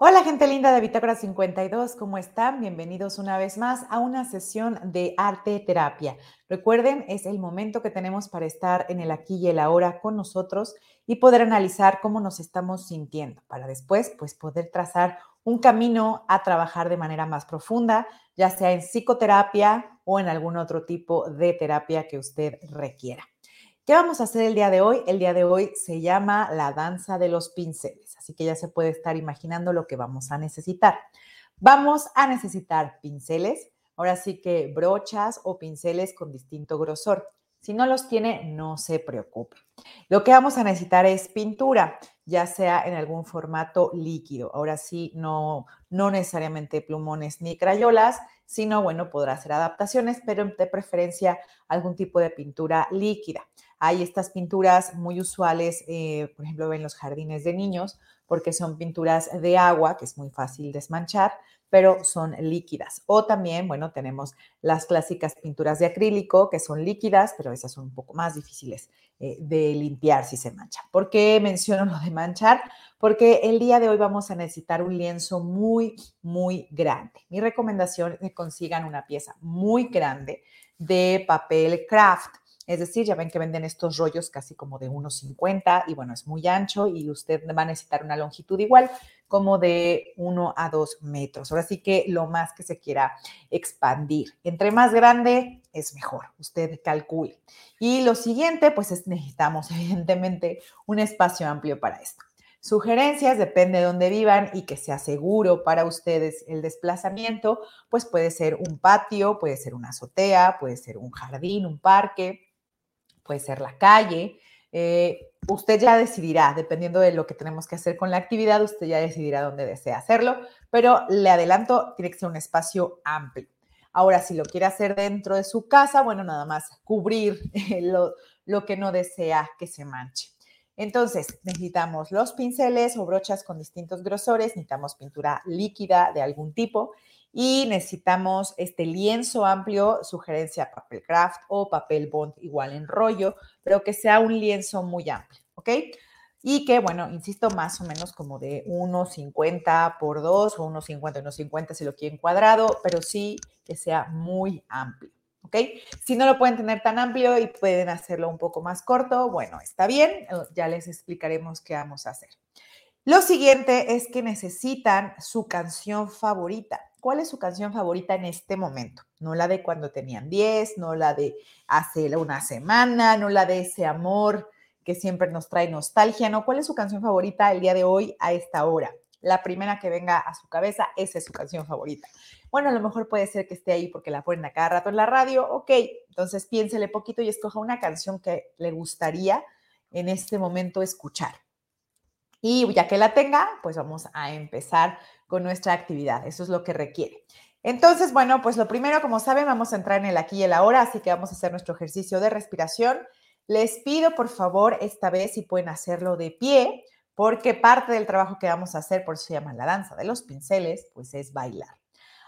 Hola gente linda de Bitácora 52, ¿cómo están? Bienvenidos una vez más a una sesión de arte terapia. Recuerden, es el momento que tenemos para estar en el aquí y el ahora con nosotros y poder analizar cómo nos estamos sintiendo, para después pues poder trazar un camino a trabajar de manera más profunda, ya sea en psicoterapia o en algún otro tipo de terapia que usted requiera. ¿Qué vamos a hacer el día de hoy? El día de hoy se llama la danza de los pinceles, así que ya se puede estar imaginando lo que vamos a necesitar. Vamos a necesitar pinceles, ahora sí que brochas o pinceles con distinto grosor. Si no los tiene, no se preocupe. Lo que vamos a necesitar es pintura, ya sea en algún formato líquido. Ahora sí, no, no necesariamente plumones ni crayolas, sino, bueno, podrá hacer adaptaciones, pero de preferencia algún tipo de pintura líquida. Hay estas pinturas muy usuales, eh, por ejemplo, en los jardines de niños, porque son pinturas de agua, que es muy fácil desmanchar, pero son líquidas. O también, bueno, tenemos las clásicas pinturas de acrílico, que son líquidas, pero esas son un poco más difíciles eh, de limpiar si se manchan. ¿Por qué menciono lo de manchar? Porque el día de hoy vamos a necesitar un lienzo muy, muy grande. Mi recomendación es que consigan una pieza muy grande de papel craft es decir, ya ven que venden estos rollos casi como de 1,50 y bueno, es muy ancho y usted va a necesitar una longitud igual como de 1 a 2 metros. Ahora sí que lo más que se quiera expandir. Entre más grande es mejor, usted calcule. Y lo siguiente, pues es, necesitamos evidentemente un espacio amplio para esto. Sugerencias, depende de dónde vivan y que sea seguro para ustedes el desplazamiento, pues puede ser un patio, puede ser una azotea, puede ser un jardín, un parque, puede ser la calle. Eh, usted ya decidirá, dependiendo de lo que tenemos que hacer con la actividad, usted ya decidirá dónde desea hacerlo, pero le adelanto, tiene que ser un espacio amplio. Ahora, si lo quiere hacer dentro de su casa, bueno, nada más cubrir lo, lo que no desea que se manche. Entonces, necesitamos los pinceles o brochas con distintos grosores, necesitamos pintura líquida de algún tipo y necesitamos este lienzo amplio, sugerencia papel craft o papel bond igual en rollo, pero que sea un lienzo muy amplio, ¿ok? Y que, bueno, insisto, más o menos como de 1,50 por 2 o 1,50, 1,50 si lo quieren cuadrado, pero sí que sea muy amplio. ¿ok? Si no lo pueden tener tan amplio y pueden hacerlo un poco más corto, bueno, está bien, ya les explicaremos qué vamos a hacer. Lo siguiente es que necesitan su canción favorita. ¿Cuál es su canción favorita en este momento? No la de cuando tenían 10, no la de hace una semana, no la de ese amor que siempre nos trae nostalgia, no. ¿Cuál es su canción favorita el día de hoy a esta hora? La primera que venga a su cabeza, esa es su canción favorita. Bueno, a lo mejor puede ser que esté ahí porque la ponen a cada rato en la radio. Ok, entonces piénsele poquito y escoja una canción que le gustaría en este momento escuchar. Y ya que la tenga, pues vamos a empezar con nuestra actividad. Eso es lo que requiere. Entonces, bueno, pues lo primero, como saben, vamos a entrar en el aquí y el ahora, así que vamos a hacer nuestro ejercicio de respiración. Les pido, por favor, esta vez si pueden hacerlo de pie, porque parte del trabajo que vamos a hacer, por eso se llama la danza de los pinceles, pues es bailar.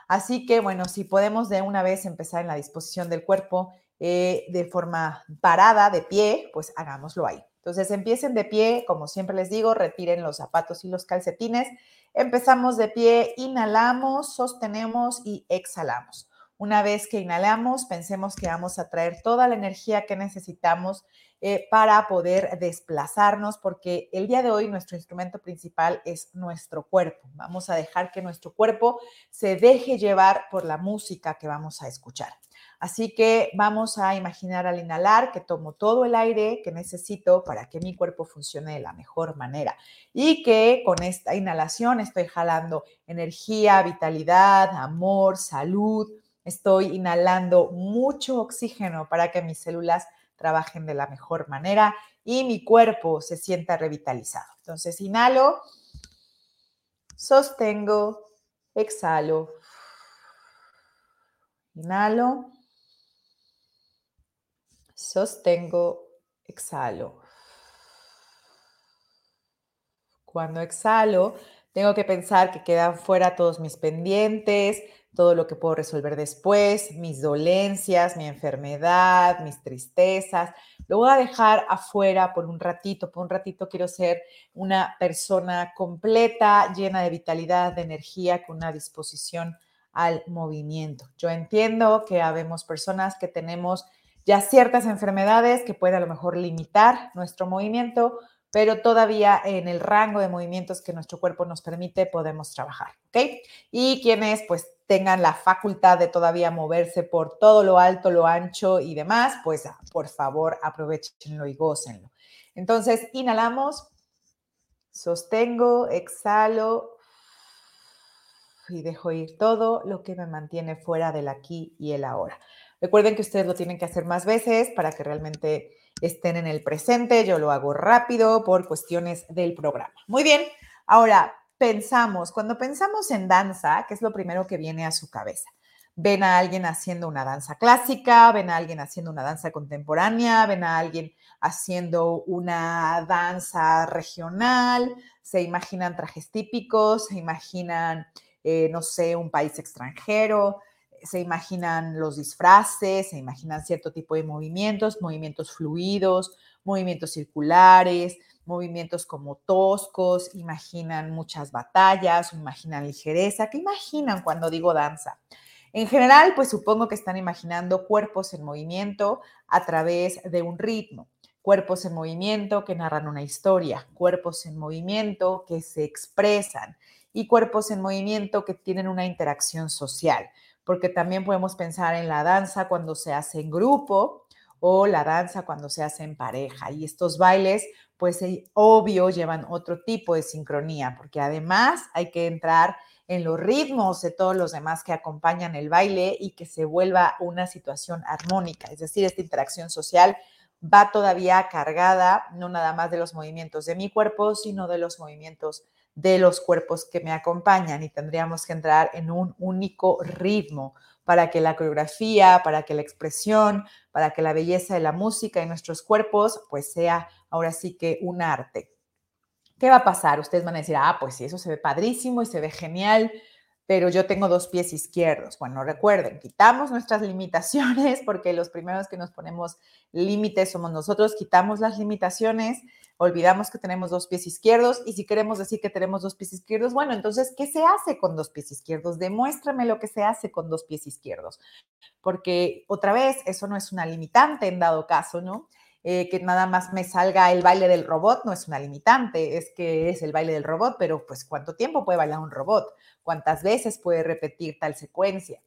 Así que, bueno, si podemos de una vez empezar en la disposición del cuerpo eh, de forma parada, de pie, pues hagámoslo ahí. Entonces empiecen de pie, como siempre les digo, retiren los zapatos y los calcetines. Empezamos de pie, inhalamos, sostenemos y exhalamos. Una vez que inhalamos, pensemos que vamos a traer toda la energía que necesitamos eh, para poder desplazarnos, porque el día de hoy nuestro instrumento principal es nuestro cuerpo. Vamos a dejar que nuestro cuerpo se deje llevar por la música que vamos a escuchar. Así que vamos a imaginar al inhalar que tomo todo el aire que necesito para que mi cuerpo funcione de la mejor manera y que con esta inhalación estoy jalando energía, vitalidad, amor, salud. Estoy inhalando mucho oxígeno para que mis células trabajen de la mejor manera y mi cuerpo se sienta revitalizado. Entonces, inhalo, sostengo, exhalo. Inhalo sostengo, exhalo. Cuando exhalo, Tengo que pensar que quedan fuera todos mis pendientes, todo lo que puedo resolver después, mis dolencias, mi enfermedad, mis tristezas. Lo voy a dejar afuera por un ratito. Por un ratito quiero ser una persona completa, llena de vitalidad, de energía, con una disposición al movimiento. Yo entiendo que habemos personas que tenemos ya ciertas enfermedades que pueden a lo mejor limitar nuestro movimiento, pero todavía en el rango de movimientos que nuestro cuerpo nos permite podemos trabajar, ¿ok? Y quienes pues tengan la facultad de todavía moverse por todo lo alto, lo ancho y demás, pues ah, por favor aprovechenlo y gócenlo. Entonces, inhalamos, sostengo, exhalo y dejo ir todo lo que me mantiene fuera del aquí y el ahora. Recuerden que ustedes lo tienen que hacer más veces para que realmente estén en el presente. Yo lo hago rápido por cuestiones del programa. Muy bien, ahora pensamos, cuando pensamos en danza, ¿qué es lo primero que viene a su cabeza? Ven a alguien haciendo una danza clásica, ven a alguien haciendo una danza contemporánea, ven a alguien haciendo una danza regional, se imaginan trajes típicos, se imaginan, eh, no sé, un país extranjero, se imaginan los disfraces, se imaginan cierto tipo de movimientos, movimientos fluidos, movimientos circulares, movimientos como toscos, imaginan muchas batallas, imaginan ligereza. ¿Qué imaginan cuando digo danza? En general, pues supongo que están imaginando cuerpos en movimiento a través de un ritmo, cuerpos en movimiento que narran una historia, cuerpos en movimiento que se expresan y cuerpos en movimiento que tienen una interacción social porque también podemos pensar en la danza cuando se hace en grupo o la danza cuando se hace en pareja. Y estos bailes, pues eh, obvio, llevan otro tipo de sincronía, porque además hay que entrar en los ritmos de todos los demás que acompañan el baile y que se vuelva una situación armónica. Es decir, esta interacción social va todavía cargada no nada más de los movimientos de mi cuerpo, sino de los movimientos de los cuerpos que me acompañan y tendríamos que entrar en un único ritmo para que la coreografía, para que la expresión, para que la belleza de la música y nuestros cuerpos pues sea ahora sí que un arte. ¿Qué va a pasar? Ustedes van a decir, ah, pues sí, eso se ve padrísimo y se ve genial, pero yo tengo dos pies izquierdos. Bueno, recuerden, quitamos nuestras limitaciones porque los primeros que nos ponemos límites somos nosotros, quitamos las limitaciones olvidamos que tenemos dos pies izquierdos y si queremos decir que tenemos dos pies izquierdos, bueno, entonces, ¿qué se hace con dos pies izquierdos? Demuéstrame lo que se hace con dos pies izquierdos, porque otra vez, eso no es una limitante en dado caso, ¿no? Eh, que nada más me salga el baile del robot no es una limitante, es que es el baile del robot, pero pues ¿cuánto tiempo puede bailar un robot? ¿Cuántas veces puede repetir tal secuencia?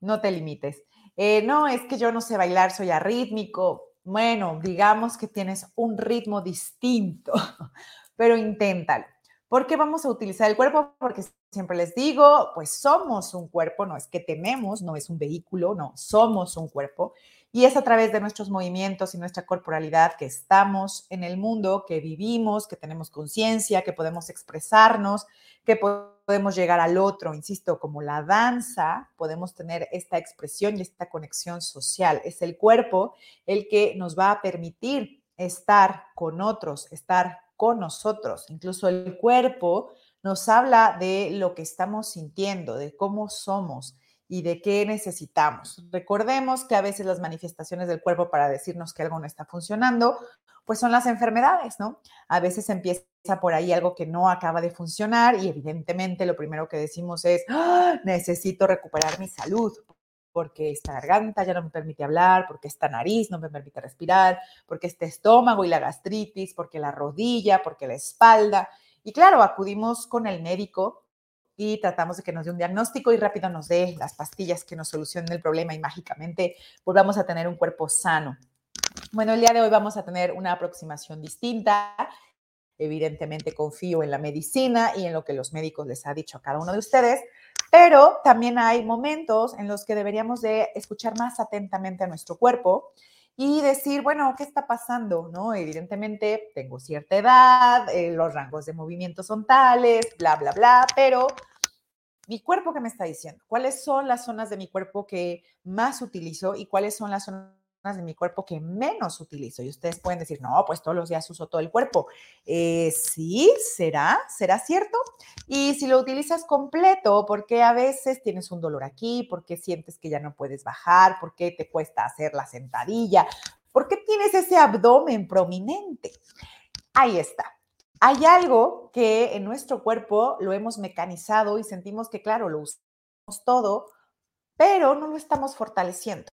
No te limites. Eh, no, es que yo no sé bailar, soy arrítmico bueno, digamos que tienes un ritmo distinto, pero inténtalo. ¿Por qué vamos a utilizar el cuerpo? Porque siempre les digo, pues somos un cuerpo, no es que tenemos, no es un vehículo, no, somos un cuerpo. Y es a través de nuestros movimientos y nuestra corporalidad que estamos en el mundo, que vivimos, que tenemos conciencia, que podemos expresarnos, que podemos llegar al otro. Insisto, como la danza, podemos tener esta expresión y esta conexión social. Es el cuerpo el que nos va a permitir estar con otros, estar con nosotros. Incluso el cuerpo nos habla de lo que estamos sintiendo, de cómo somos y de qué necesitamos. Recordemos que a veces las manifestaciones del cuerpo para decirnos que algo no está funcionando, pues son las enfermedades, ¿no? A veces empieza por ahí algo que no acaba de funcionar y evidentemente lo primero que decimos es, ¡Ah! necesito recuperar mi salud porque esta garganta ya no me permite hablar, porque esta nariz no me permite respirar, porque este estómago y la gastritis, porque la rodilla, porque la espalda. Y claro, acudimos con el médico y tratamos de que nos dé un diagnóstico y rápido nos dé las pastillas que nos solucionen el problema y mágicamente volvamos a tener un cuerpo sano. Bueno, el día de hoy vamos a tener una aproximación distinta. Evidentemente confío en la medicina y en lo que los médicos les ha dicho a cada uno de ustedes, pero también hay momentos en los que deberíamos de escuchar más atentamente a nuestro cuerpo y decir, bueno, ¿qué está pasando? ¿No? Evidentemente tengo cierta edad, eh, los rangos de movimiento son tales, bla, bla, bla, pero mi cuerpo, ¿qué me está diciendo? ¿Cuáles son las zonas de mi cuerpo que más utilizo y cuáles son las zonas de mi cuerpo que menos utilizo. Y ustedes pueden decir, no, pues todos los días uso todo el cuerpo. Eh, sí, será, será cierto. Y si lo utilizas completo, porque a veces tienes un dolor aquí, porque sientes que ya no puedes bajar, porque te cuesta hacer la sentadilla, porque tienes ese abdomen prominente. Ahí está. Hay algo que en nuestro cuerpo lo hemos mecanizado y sentimos que, claro, lo usamos todo, pero no lo estamos fortaleciendo.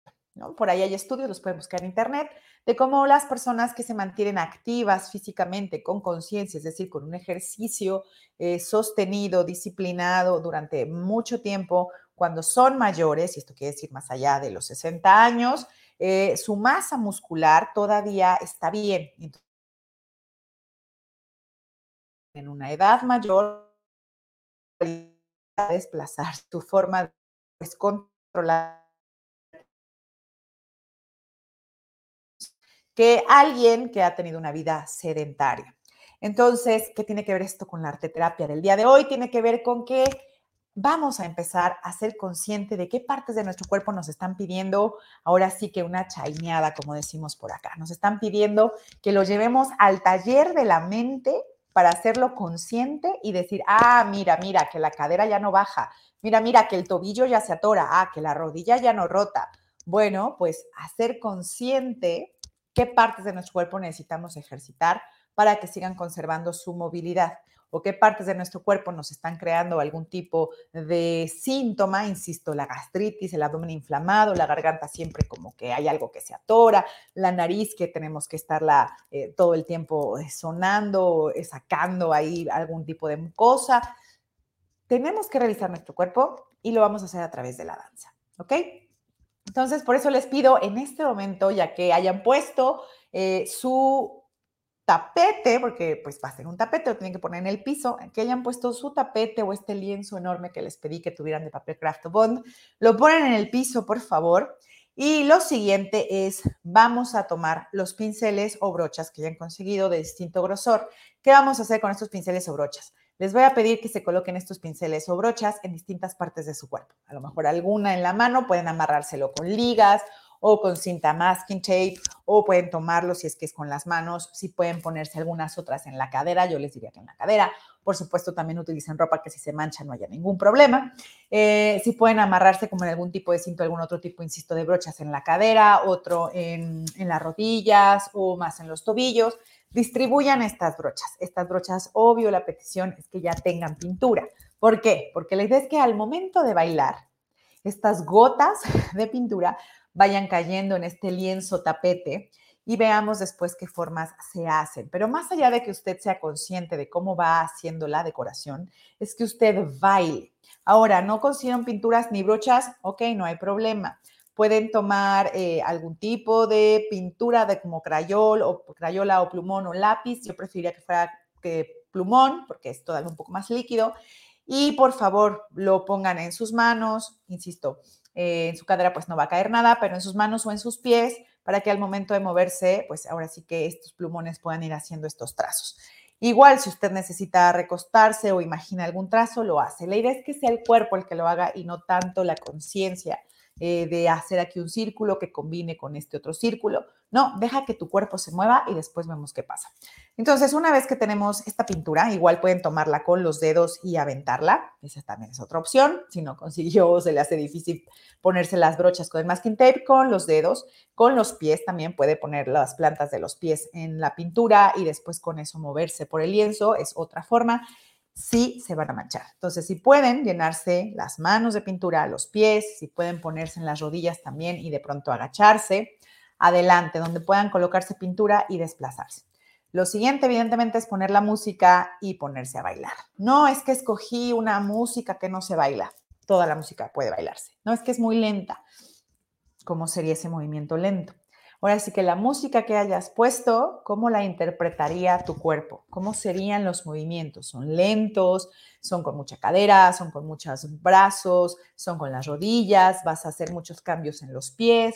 Por ahí hay estudios, los pueden buscar en internet, de cómo las personas que se mantienen activas físicamente, con conciencia, es decir, con un ejercicio eh, sostenido, disciplinado durante mucho tiempo, cuando son mayores, y esto quiere decir más allá de los 60 años, eh, su masa muscular todavía está bien. en una edad mayor, desplazar tu forma de controlar que alguien que ha tenido una vida sedentaria. Entonces, ¿qué tiene que ver esto con la arteterapia del día de hoy? Tiene que ver con que vamos a empezar a ser consciente de qué partes de nuestro cuerpo nos están pidiendo, ahora sí que una chaineada, como decimos por acá. Nos están pidiendo que lo llevemos al taller de la mente para hacerlo consciente y decir, ah, mira, mira, que la cadera ya no baja, mira, mira, que el tobillo ya se atora, ah, que la rodilla ya no rota. Bueno, pues hacer consciente qué partes de nuestro cuerpo necesitamos ejercitar para que sigan conservando su movilidad o qué partes de nuestro cuerpo nos están creando algún tipo de síntoma, insisto, la gastritis, el abdomen inflamado, la garganta siempre como que hay algo que se atora, la nariz que tenemos que estarla eh, todo el tiempo eh, sonando, eh, sacando ahí algún tipo de mucosa. Tenemos que revisar nuestro cuerpo y lo vamos a hacer a través de la danza, ¿ok? Entonces, por eso les pido en este momento, ya que hayan puesto eh, su tapete, porque pues va a ser un tapete, lo tienen que poner en el piso, que hayan puesto su tapete o este lienzo enorme que les pedí que tuvieran de papel craft bond, lo ponen en el piso, por favor. Y lo siguiente es, vamos a tomar los pinceles o brochas que hayan conseguido de distinto grosor. ¿Qué vamos a hacer con estos pinceles o brochas? Les voy a pedir que se coloquen estos pinceles o brochas en distintas partes de su cuerpo. A lo mejor alguna en la mano, pueden amarrárselo con ligas o con cinta masking tape, o pueden tomarlo si es que es con las manos, si pueden ponerse algunas otras en la cadera, yo les diría que en la cadera. Por supuesto, también utilicen ropa que si se mancha no haya ningún problema. Eh, si pueden amarrarse como en algún tipo de cinto, algún otro tipo, insisto, de brochas en la cadera, otro en, en las rodillas o más en los tobillos distribuyan estas brochas. Estas brochas, obvio, la petición es que ya tengan pintura. ¿Por qué? Porque la idea es que al momento de bailar, estas gotas de pintura vayan cayendo en este lienzo tapete y veamos después qué formas se hacen. Pero más allá de que usted sea consciente de cómo va haciendo la decoración, es que usted baile. Ahora, no consigan pinturas ni brochas, ok, no hay problema. Pueden tomar eh, algún tipo de pintura de como crayol o crayola o plumón o lápiz. Yo preferiría que fuera que plumón porque es todavía un poco más líquido. Y por favor, lo pongan en sus manos, insisto, eh, en su cadera pues no va a caer nada, pero en sus manos o en sus pies para que al momento de moverse, pues ahora sí que estos plumones puedan ir haciendo estos trazos. Igual, si usted necesita recostarse o imagina algún trazo, lo hace. La idea es que sea el cuerpo el que lo haga y no tanto la conciencia eh, de hacer aquí un círculo que combine con este otro círculo. No, deja que tu cuerpo se mueva y después vemos qué pasa. Entonces, una vez que tenemos esta pintura, igual pueden tomarla con los dedos y aventarla. Esa también es otra opción. Si no consiguió se le hace difícil ponerse las brochas con el masking tape, con los dedos, con los pies también puede poner las plantas de los pies en la pintura y después con eso moverse por el lienzo. Es otra forma sí se van a manchar. Entonces, si pueden llenarse las manos de pintura, los pies, si pueden ponerse en las rodillas también y de pronto agacharse, adelante, donde puedan colocarse pintura y desplazarse. Lo siguiente, evidentemente, es poner la música y ponerse a bailar. No es que escogí una música que no se baila. Toda la música puede bailarse. No es que es muy lenta. ¿Cómo sería ese movimiento lento? Ahora sí que la música que hayas puesto, ¿cómo la interpretaría tu cuerpo? ¿Cómo serían los movimientos? ¿Son lentos? ¿Son con mucha cadera? ¿Son con muchos brazos? ¿Son con las rodillas? ¿Vas a hacer muchos cambios en los pies?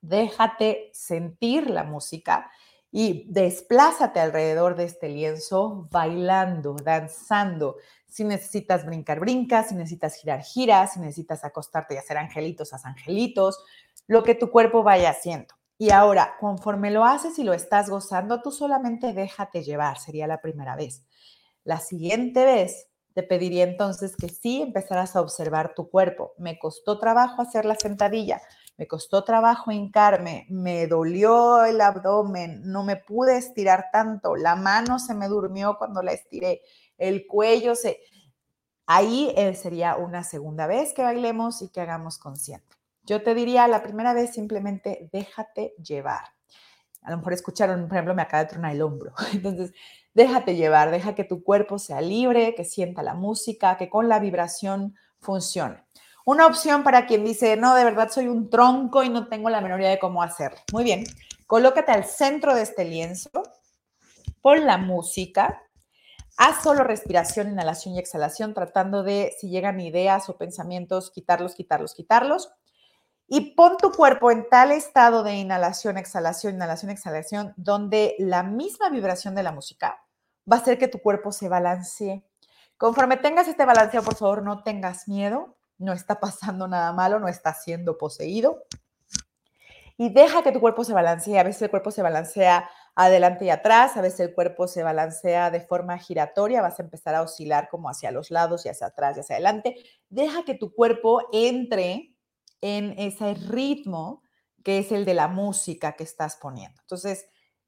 Déjate sentir la música y desplázate alrededor de este lienzo bailando, danzando. Si necesitas brincar, brinca. Si necesitas girar, gira. Si necesitas acostarte y hacer angelitos, haz angelitos lo que tu cuerpo vaya haciendo. Y ahora, conforme lo haces y lo estás gozando, tú solamente déjate llevar, sería la primera vez. La siguiente vez te pediría entonces que sí empezaras a observar tu cuerpo. Me costó trabajo hacer la sentadilla, me costó trabajo hincarme, me dolió el abdomen, no me pude estirar tanto, la mano se me durmió cuando la estiré, el cuello se... Ahí eh, sería una segunda vez que bailemos y que hagamos consciente. Yo te diría, la primera vez simplemente déjate llevar. A lo mejor escucharon, por ejemplo, me acaba de tronar el hombro. Entonces, déjate llevar, deja que tu cuerpo sea libre, que sienta la música, que con la vibración funcione. Una opción para quien dice, no, de verdad soy un tronco y no tengo la menor idea de cómo hacerlo. Muy bien, colócate al centro de este lienzo, pon la música, haz solo respiración, inhalación y exhalación, tratando de, si llegan ideas o pensamientos, quitarlos, quitarlos, quitarlos. Y pon tu cuerpo en tal estado de inhalación, exhalación, inhalación, exhalación, donde la misma vibración de la música va a hacer que tu cuerpo se balancee. Conforme tengas este balanceo, por favor, no tengas miedo, no está pasando nada malo, no está siendo poseído. Y deja que tu cuerpo se balancee. A veces el cuerpo se balancea adelante y atrás, a veces el cuerpo se balancea de forma giratoria, vas a empezar a oscilar como hacia los lados y hacia atrás y hacia adelante. Deja que tu cuerpo entre en ese ritmo que es el de la música que estás poniendo. Entonces,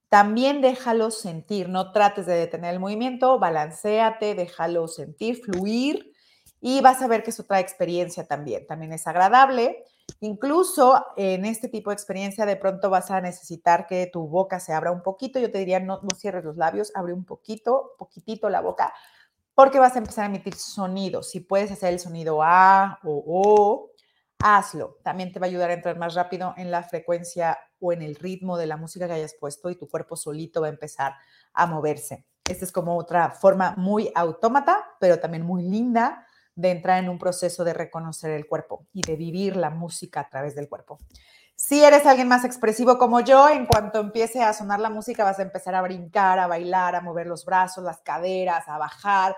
también déjalo sentir, no trates de detener el movimiento, balanceate, déjalo sentir, fluir y vas a ver que eso trae experiencia también. También es agradable. Incluso en este tipo de experiencia de pronto vas a necesitar que tu boca se abra un poquito. Yo te diría, no, no cierres los labios, abre un poquito, poquitito la boca, porque vas a empezar a emitir sonidos. Si puedes hacer el sonido A o O, hazlo. También te va a ayudar a entrar más rápido en la frecuencia o en el ritmo de la música que hayas puesto y tu cuerpo solito va a empezar a moverse. Esta es como otra forma muy autómata, pero también muy linda de entrar en un proceso de reconocer el cuerpo y de vivir la música a través del cuerpo. Si eres alguien más expresivo como yo, en cuanto empiece a sonar la música vas a empezar a brincar, a bailar, a mover los brazos, las caderas, a bajar,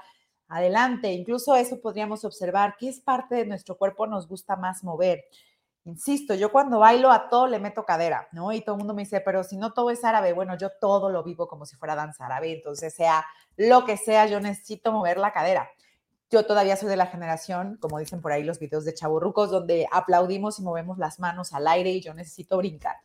adelante. Incluso eso podríamos observar, qué es parte de nuestro cuerpo nos gusta más mover. Insisto, yo cuando bailo a todo le meto cadera, ¿no? Y todo el mundo me dice, pero si no todo es árabe, bueno, yo todo lo vivo como si fuera danza árabe, entonces sea lo que sea, yo necesito mover la cadera. Yo todavía soy de la generación, como dicen por ahí los videos de chaburrucos, donde aplaudimos y movemos las manos al aire y yo necesito brincar.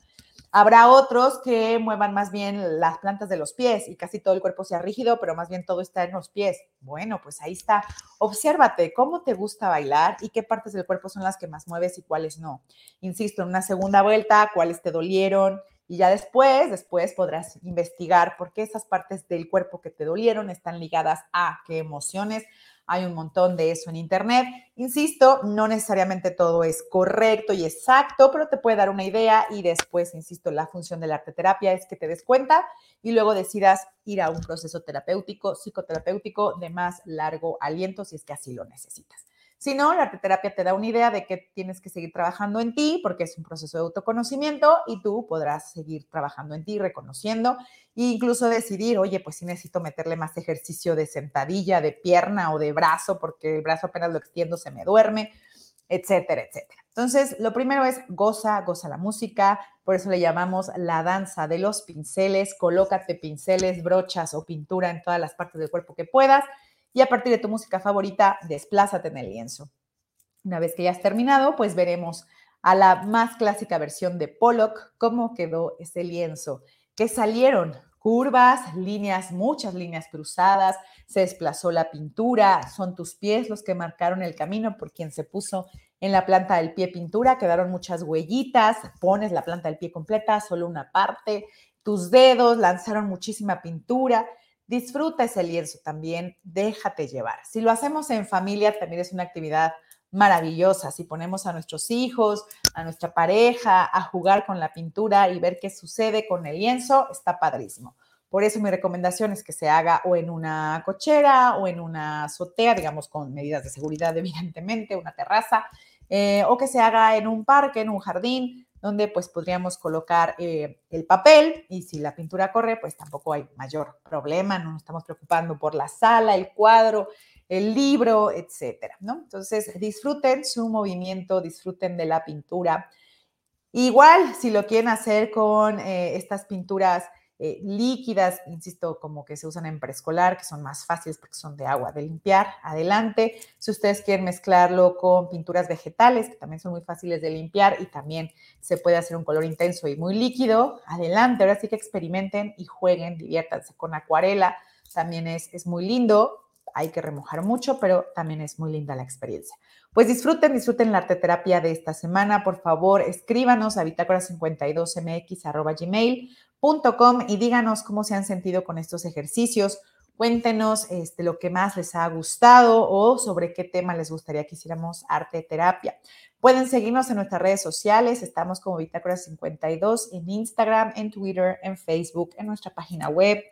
Habrá otros que muevan más bien las plantas de los pies y casi todo el cuerpo sea rígido, pero más bien todo está en los pies. Bueno, pues ahí está. Obsérvate cómo te gusta bailar y qué partes del cuerpo son las que más mueves y cuáles no. Insisto, en una segunda vuelta, cuáles te dolieron, y ya después, después podrás investigar por qué esas partes del cuerpo que te dolieron están ligadas a qué emociones, hay un montón de eso en Internet. Insisto, no necesariamente todo es correcto y exacto, pero te puede dar una idea y después, insisto, la función de la arte terapia es que te des cuenta y luego decidas ir a un proceso terapéutico, psicoterapéutico de más largo aliento si es que así lo necesitas. Si no, la arteterapia te da una idea de que tienes que seguir trabajando en ti porque es un proceso de autoconocimiento y tú podrás seguir trabajando en ti, reconociendo e incluso decidir, oye, pues si necesito meterle más ejercicio de sentadilla, de pierna o de brazo porque el brazo apenas lo extiendo se me duerme, etcétera, etcétera. Entonces, lo primero es goza, goza la música, por eso le llamamos la danza de los pinceles, colócate pinceles, brochas o pintura en todas las partes del cuerpo que puedas y a partir de tu música favorita, desplázate en el lienzo. Una vez que ya has terminado, pues veremos a la más clásica versión de Pollock cómo quedó ese lienzo, que salieron curvas, líneas, muchas líneas cruzadas, se desplazó la pintura, son tus pies los que marcaron el camino por quien se puso en la planta del pie pintura, quedaron muchas huellitas, pones la planta del pie completa, solo una parte, tus dedos lanzaron muchísima pintura Disfruta ese lienzo también, déjate llevar. Si lo hacemos en familia, también es una actividad maravillosa. Si ponemos a nuestros hijos, a nuestra pareja a jugar con la pintura y ver qué sucede con el lienzo, está padrísimo. Por eso mi recomendación es que se haga o en una cochera o en una azotea, digamos, con medidas de seguridad, evidentemente, una terraza, eh, o que se haga en un parque, en un jardín, donde pues podríamos colocar eh, el papel y si la pintura corre, pues tampoco hay mayor problema, no nos estamos preocupando por la sala, el cuadro, el libro, etcétera, ¿no? Entonces, disfruten su movimiento, disfruten de la pintura. Igual, si lo quieren hacer con eh, estas pinturas eh, líquidas, insisto, como que se usan en preescolar, que son más fáciles porque son de agua, de limpiar, adelante. Si ustedes quieren mezclarlo con pinturas vegetales, que también son muy fáciles de limpiar y también se puede hacer un color intenso y muy líquido, adelante. Ahora sí que experimenten y jueguen, diviértanse con acuarela, también es, es muy lindo. Hay que remojar mucho, pero también es muy linda la experiencia. Pues disfruten, disfruten la arte terapia de esta semana. Por favor, escríbanos a bitácora52mx.gmail y díganos cómo se han sentido con estos ejercicios. Cuéntenos este, lo que más les ha gustado o sobre qué tema les gustaría que hiciéramos arte terapia. Pueden seguirnos en nuestras redes sociales. Estamos como Bitácora 52 en Instagram, en Twitter, en Facebook, en nuestra página web.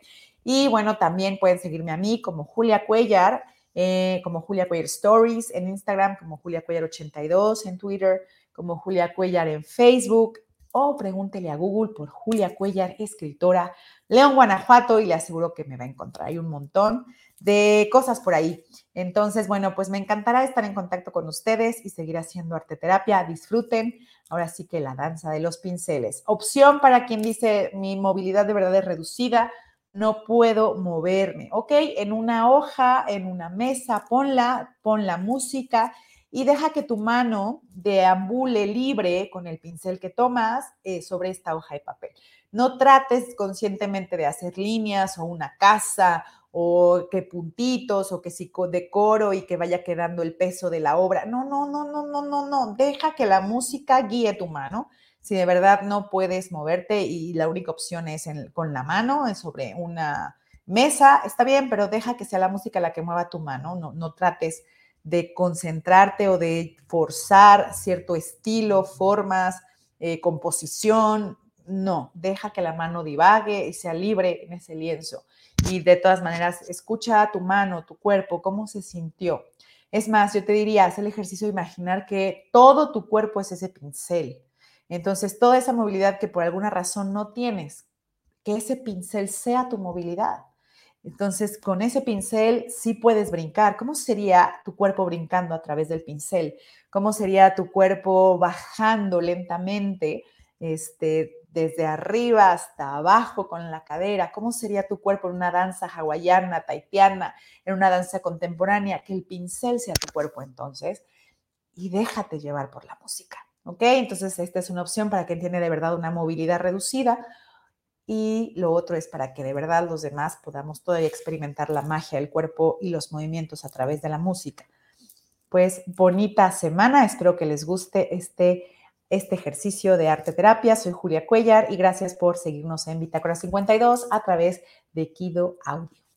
Y bueno, también pueden seguirme a mí como Julia Cuellar, eh, como Julia Cuellar Stories, en Instagram como Julia Cuellar 82, en Twitter como Julia Cuellar en Facebook o pregúntele a Google por Julia Cuellar, escritora, León, Guanajuato, y le aseguro que me va a encontrar. Hay un montón de cosas por ahí. Entonces, bueno, pues me encantará estar en contacto con ustedes y seguir haciendo arte terapia. Disfruten. Ahora sí que la danza de los pinceles. Opción para quien dice mi movilidad de verdad es reducida, no puedo moverme. Ok, en una hoja, en una mesa, ponla, pon la música y deja que tu mano deambule libre con el pincel que tomas eh, sobre esta hoja de papel. No trates conscientemente de hacer líneas o una casa o que puntitos o que si decoro y que vaya quedando el peso de la obra. No, no, no, no, no, no, no. Deja que la música guíe tu mano. Si de verdad no puedes moverte y la única opción es con la mano, es sobre una mesa, está bien, pero deja que sea la música la que mueva tu mano. No, no trates de concentrarte o de forzar cierto estilo, formas, eh, composición. No, deja que la mano divague y sea libre en ese lienzo. Y de todas maneras, escucha a tu mano, tu cuerpo, cómo se sintió. Es más, yo te diría, haz el ejercicio de imaginar que todo tu cuerpo es ese pincel. Entonces, toda esa movilidad que por alguna razón no tienes, que ese pincel sea tu movilidad. Entonces, con ese pincel sí puedes brincar. ¿Cómo sería tu cuerpo brincando a través del pincel? ¿Cómo sería tu cuerpo bajando lentamente este, desde arriba hasta abajo con la cadera? ¿Cómo sería tu cuerpo en una danza hawaiana, taitiana, en una danza contemporánea? Que el pincel sea tu cuerpo entonces y déjate llevar por la música. ¿Ok? Entonces, esta es una opción para quien tiene de verdad una movilidad reducida y lo otro es para que de verdad los demás podamos todavía experimentar la magia del cuerpo y los movimientos a través de la música. Pues bonita semana, espero que les guste este, este ejercicio de arte terapia. Soy Julia Cuellar y gracias por seguirnos en Bitácora 52 a través de Kido Audio.